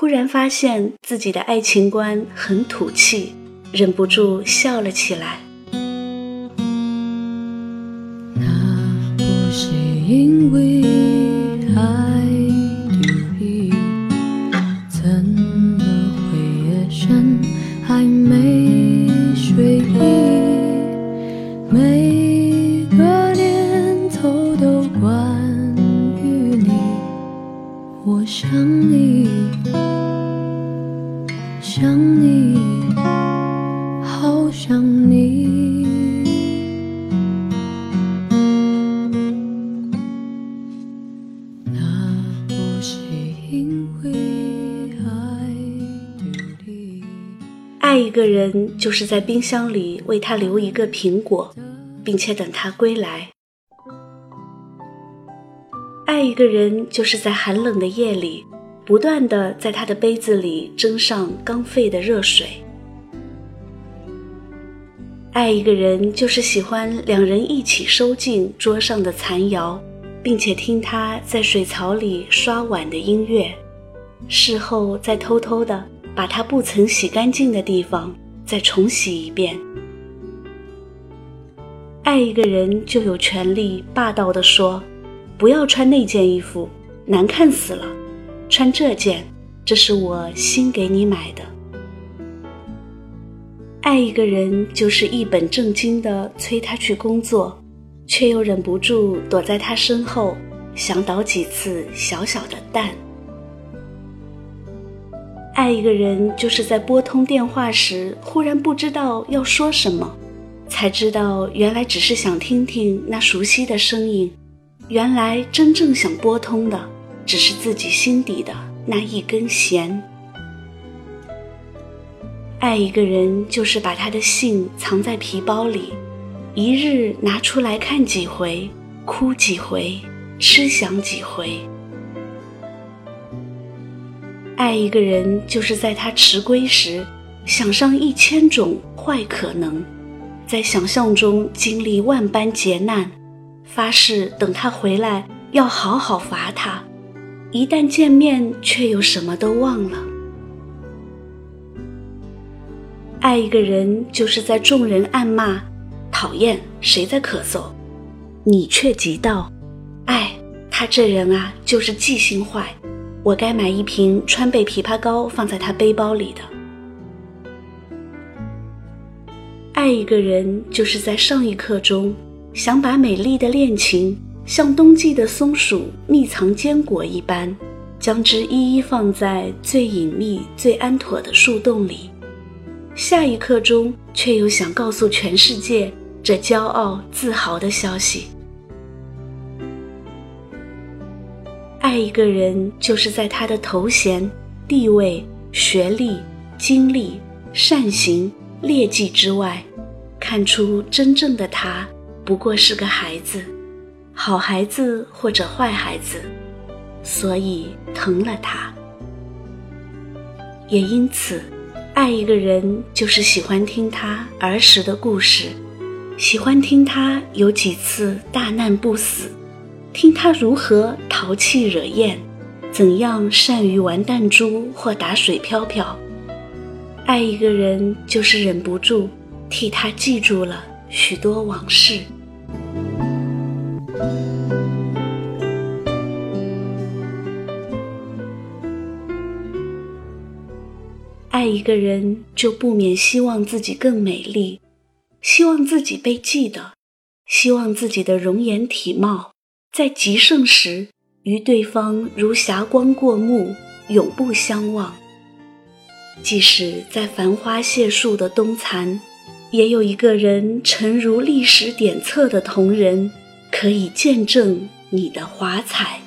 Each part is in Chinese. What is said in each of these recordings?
忽然发现自己的爱情观很土气，忍不住笑了起来。那不是因为爱一个人，就是在冰箱里为他留一个苹果，并且等他归来。爱一个人，就是在寒冷的夜里，不断的在他的杯子里斟上刚沸的热水。爱一个人，就是喜欢两人一起收进桌上的残肴，并且听他在水槽里刷碗的音乐，事后再偷偷的把他不曾洗干净的地方再重洗一遍。爱一个人，就有权利霸道的说：“不要穿那件衣服，难看死了，穿这件，这是我新给你买的。”爱一个人，就是一本正经的催他去工作，却又忍不住躲在他身后，想捣几次小小的蛋。爱一个人，就是在拨通电话时，忽然不知道要说什么，才知道原来只是想听听那熟悉的声音，原来真正想拨通的，只是自己心底的那一根弦。爱一个人，就是把他的信藏在皮包里，一日拿出来看几回，哭几回，痴想几回。爱一个人，就是在他迟归时，想上一千种坏可能，在想象中经历万般劫难，发誓等他回来要好好罚他，一旦见面却又什么都忘了。爱一个人，就是在众人暗骂“讨厌谁在咳嗽”，你却急道：“哎，他这人啊，就是记性坏。我该买一瓶川贝枇杷膏放在他背包里的。”爱一个人，就是在上一刻中想把美丽的恋情像冬季的松鼠密藏坚果一般，将之一一放在最隐秘、最安妥的树洞里。下一刻钟，却又想告诉全世界这骄傲自豪的消息。爱一个人，就是在他的头衔、地位、学历、经历、善行、劣迹之外，看出真正的他不过是个孩子，好孩子或者坏孩子，所以疼了他。也因此。爱一个人，就是喜欢听他儿时的故事，喜欢听他有几次大难不死，听他如何淘气惹厌，怎样善于玩弹珠或打水漂漂。爱一个人，就是忍不住替他记住了许多往事。爱一个人，就不免希望自己更美丽，希望自己被记得，希望自己的容颜体貌在极盛时与对方如霞光过目，永不相忘。即使在繁花谢树的冬残，也有一个人沉如历史典册的同人，可以见证你的华彩。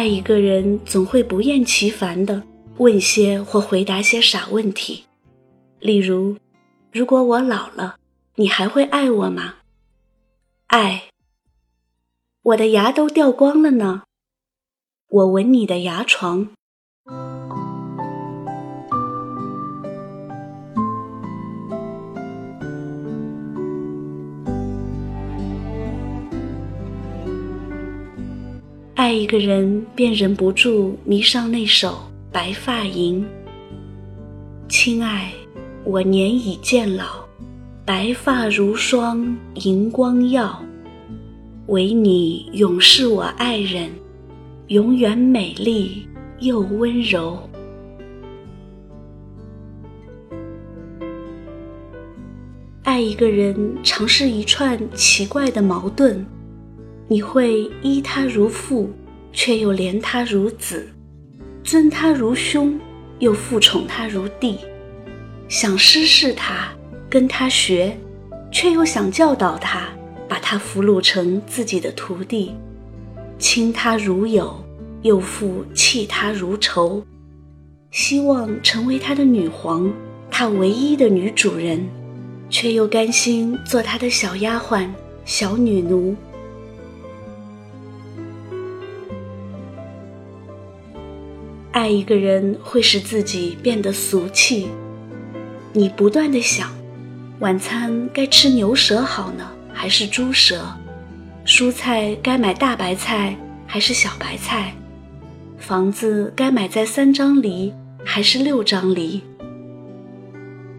爱一个人总会不厌其烦的问些或回答些傻问题，例如：“如果我老了，你还会爱我吗？”爱。我的牙都掉光了呢。我吻你的牙床。爱一个人，便忍不住迷上那首《白发吟》。亲爱，我年已渐老，白发如霜，银光耀。唯你永是我爱人，永远美丽又温柔。爱一个人，常是一串奇怪的矛盾。你会依他如父，却又怜他如子；尊他如兄，又复宠他如弟；想师事他，跟他学，却又想教导他，把他俘虏成自己的徒弟；亲他如友，又复弃他如仇；希望成为他的女皇，他唯一的女主人，却又甘心做他的小丫鬟、小女奴。爱一个人会使自己变得俗气，你不断的想，晚餐该吃牛舌好呢，还是猪舌？蔬菜该买大白菜还是小白菜？房子该买在三张梨还是六张梨？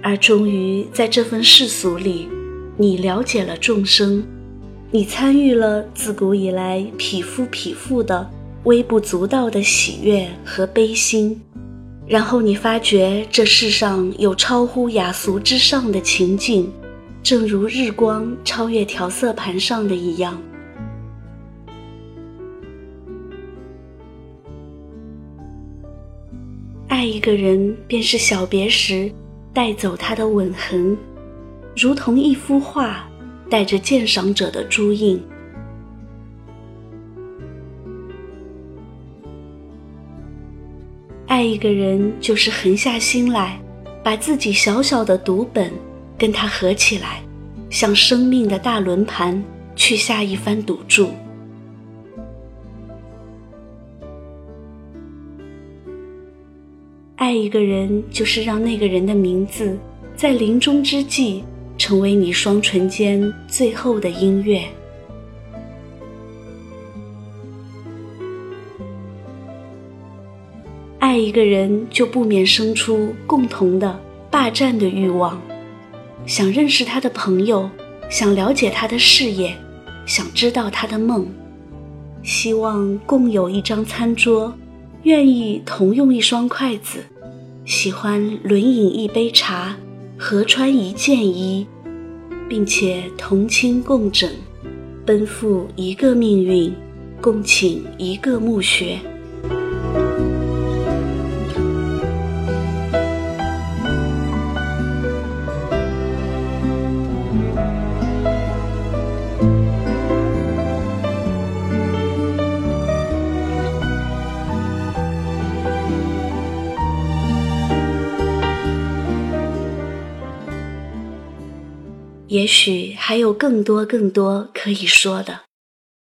而终于在这份世俗里，你了解了众生，你参与了自古以来匹夫匹妇的。微不足道的喜悦和悲心，然后你发觉这世上有超乎雅俗之上的情境，正如日光超越调色盘上的一样。爱一个人，便是小别时带走他的吻痕，如同一幅画带着鉴赏者的朱印。爱一个人，就是狠下心来，把自己小小的读本跟他合起来，向生命的大轮盘去下一番赌注。爱一个人，就是让那个人的名字在临终之际，成为你双唇间最后的音乐。爱一个人，就不免生出共同的霸占的欲望，想认识他的朋友，想了解他的事业，想知道他的梦，希望共有一张餐桌，愿意同用一双筷子，喜欢轮饮一杯茶，合穿一件衣，并且同亲共枕，奔赴一个命运，共寝一个墓穴。也许还有更多更多可以说的，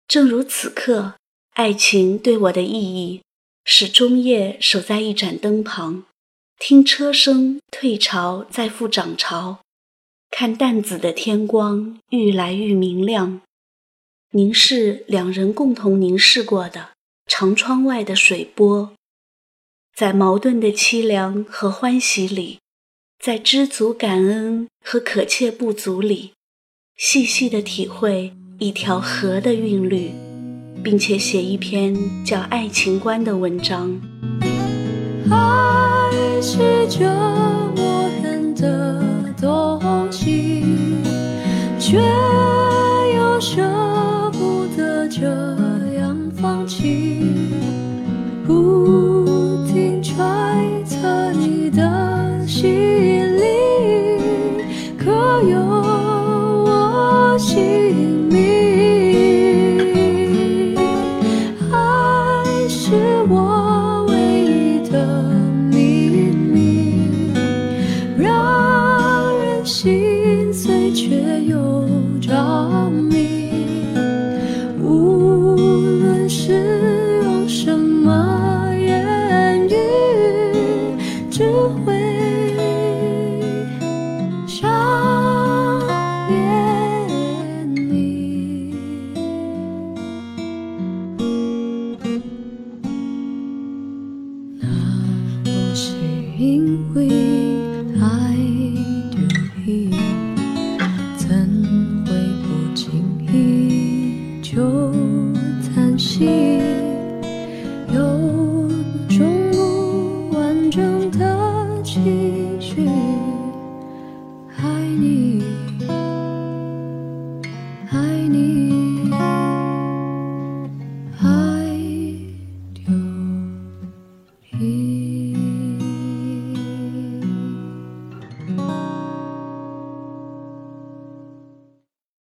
正如此刻，爱情对我的意义是终夜守在一盏灯旁，听车声退潮再复涨潮，看淡紫的天光愈来愈明亮，凝视两人共同凝视过的长窗外的水波，在矛盾的凄凉和欢喜里。在知足感恩和可切不足里，细细的体会一条河的韵律，并且写一篇叫《爱情观》的文章。爱是折磨人的东西，却又舍不得这样放弃，